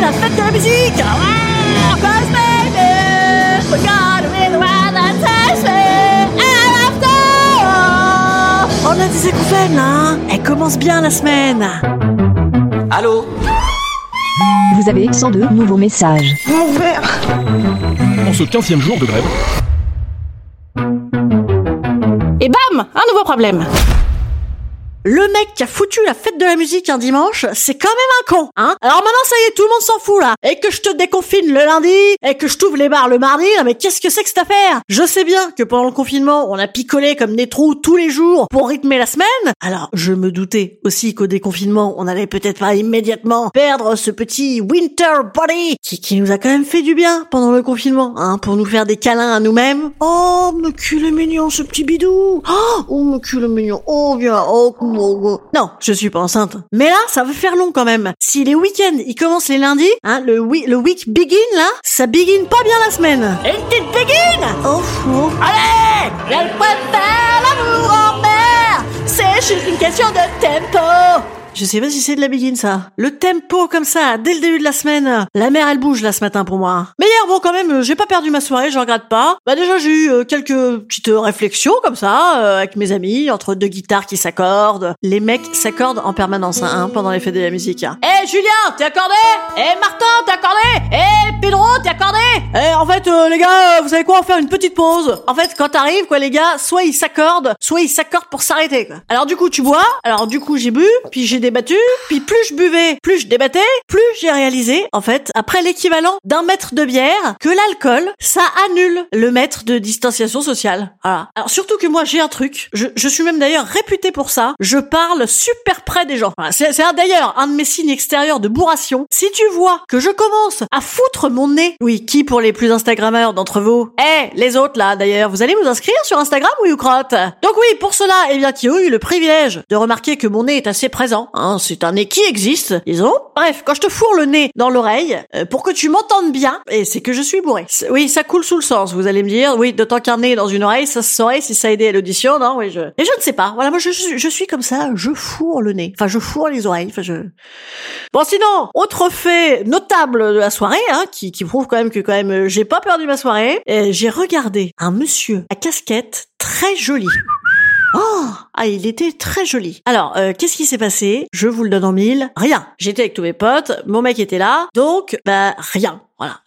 C'était la fête de la musique. Ah, Cosplay Regarde les doigts d'un On a des acouphènes, là hein. Elle commence bien la semaine. Allô? Vous avez 102 nouveaux messages. Mon verre. En ce 15e jour de grève, Et bam! Un nouveau problème le mec qui a foutu la fête de la musique un dimanche, c'est quand même un con, hein. Alors maintenant, ça y est, tout le monde s'en fout, là. Et que je te déconfine le lundi, et que je t'ouvre les bars le mardi, là, mais qu'est-ce que c'est que cette affaire? Je sais bien que pendant le confinement, on a picolé comme des trous tous les jours pour rythmer la semaine, alors je me doutais aussi qu'au déconfinement, on allait peut-être pas immédiatement perdre ce petit winter body qui, qui nous a quand même fait du bien pendant le confinement, hein, pour nous faire des câlins à nous-mêmes. Oh, me cul mignon, ce petit bidou. Oh, oh me cul mignon, oh, viens, oh, non, je suis pas enceinte. Mais là, ça va faire long quand même. Si les week-ends, ils commencent les lundis, hein, le, week, le week begin là, ça begin pas bien la semaine. Une petite begin Oh, oh. Allez Elle préfère l'amour en mer C'est juste une question de tempo je sais pas si c'est de la begin ça. Le tempo comme ça, dès le début de la semaine. La mer elle bouge là ce matin pour moi. Mais hier bon quand même, j'ai pas perdu ma soirée, je regrette pas. Bah déjà j'ai eu euh, quelques petites réflexions comme ça euh, avec mes amis entre deux guitares qui s'accordent. Les mecs s'accordent en permanence hein, pendant les fêtes de la musique. Eh Julien, t'es accordé? Eh Martin, t'es accordé? Eh Pedro, t'es accordé? Eh en fait euh, les gars, vous savez quoi, on va faire une petite pause. En fait quand t'arrives quoi les gars, soit ils s'accordent, soit ils s'accordent pour s'arrêter. Alors du coup tu bois, alors du coup j'ai bu, puis j'ai débattu, puis plus je buvais, plus je débattais, plus j'ai réalisé, en fait, après l'équivalent d'un mètre de bière, que l'alcool, ça annule le mètre de distanciation sociale. Alors surtout que moi j'ai un truc, je, je suis même d'ailleurs réputé pour ça, je parle super près des gens. C'est d'ailleurs un de mes signes extérieurs de bourration. Si tu vois que je commence à foutre mon nez, oui, qui pour les plus Instagrammeurs d'entre vous? Eh, les autres là d'ailleurs, vous allez vous inscrire sur Instagram, ou crotte? Donc oui, pour cela, eh bien qui ont eu le privilège de remarquer que mon nez est assez présent, Hein, c'est un nez qui existe, disons. Bref, quand je te fourre le nez dans l'oreille, euh, pour que tu m'entendes bien, et c'est que je suis bourré. Oui, ça coule sous le sens, vous allez me dire. Oui, d'autant qu'un nez dans une oreille, ça se saurait si ça aidait à l'audition, non? Je... Et je ne sais pas. Voilà, moi, je, je suis comme ça, je fourre le nez. Enfin, je fourre les oreilles. Enfin, je... Bon, sinon, autre fait notable de la soirée, hein, qui, qui prouve quand même que quand même j'ai pas perdu ma soirée. J'ai regardé un monsieur à casquette très joli. Oh Ah, il était très joli. Alors, euh, qu'est-ce qui s'est passé? Je vous le donne en mille. Rien. J'étais avec tous mes potes, mon mec était là, donc, bah, rien. Voilà.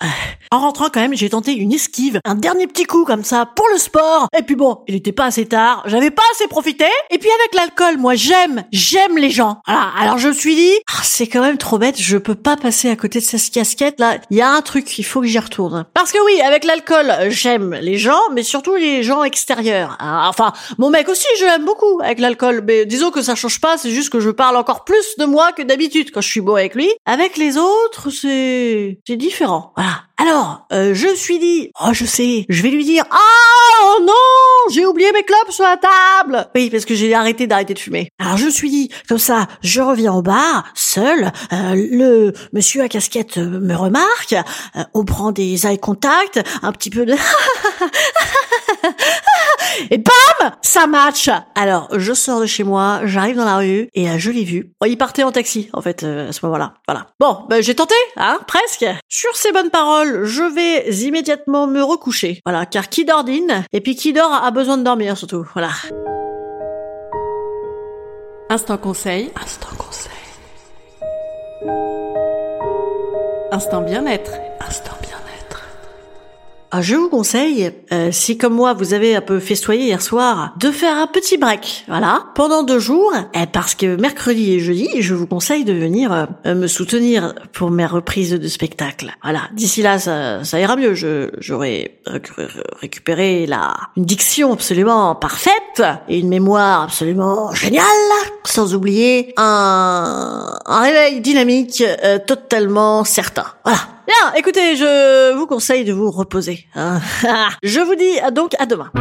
En rentrant quand même, j'ai tenté une esquive, un dernier petit coup comme ça pour le sport. Et puis bon, il était pas assez tard, j'avais pas assez profité. Et puis avec l'alcool, moi j'aime, j'aime les gens. Voilà. Alors je me suis dit, ah, c'est quand même trop bête, je peux pas passer à côté de cette casquette là. Il y a un truc, il faut que j'y retourne. Parce que oui, avec l'alcool, j'aime les gens, mais surtout les gens extérieurs. Ah, Enfin, mon mec aussi, je l'aime beaucoup avec l'alcool. Mais disons que ça change pas, c'est juste que je parle encore plus de moi que d'habitude quand je suis beau avec lui. Avec les autres, c'est c'est différent. Voilà. Alors, euh, je me suis dit, oh je sais, je vais lui dire, ah oh non, j'ai oublié mes clopes sur la table. Oui, parce que j'ai arrêté d'arrêter de fumer. Alors je me suis dit, comme ça, je reviens au bar, seul, euh, le monsieur à casquette euh, me remarque, euh, on prend des eye contact, un petit peu de... Et bam Ça match Alors, je sors de chez moi, j'arrive dans la rue, et là, je l'ai vu. Oh, il partait en taxi, en fait, euh, à ce moment-là. Voilà. Bon, ben, j'ai tenté, hein, presque. Sur ces bonnes paroles, je vais immédiatement me recoucher. Voilà, car qui dort dîne, et puis qui dort a besoin de dormir, surtout. Voilà. Instant conseil. Instant conseil. Instant bien-être. Instant bien-être. Ah, je vous conseille, euh, si comme moi vous avez un peu festoyé hier soir, de faire un petit break, voilà, pendant deux jours, eh, parce que mercredi et jeudi, je vous conseille de venir euh, me soutenir pour mes reprises de spectacle. Voilà, d'ici là, ça, ça ira mieux. Je j'aurai récu- récupéré la une diction absolument parfaite et une mémoire absolument géniale, sans oublier un, un réveil dynamique euh, totalement certain. Voilà. Bien, écoutez, je vous conseille de vous reposer. hein. je vous dis donc à demain.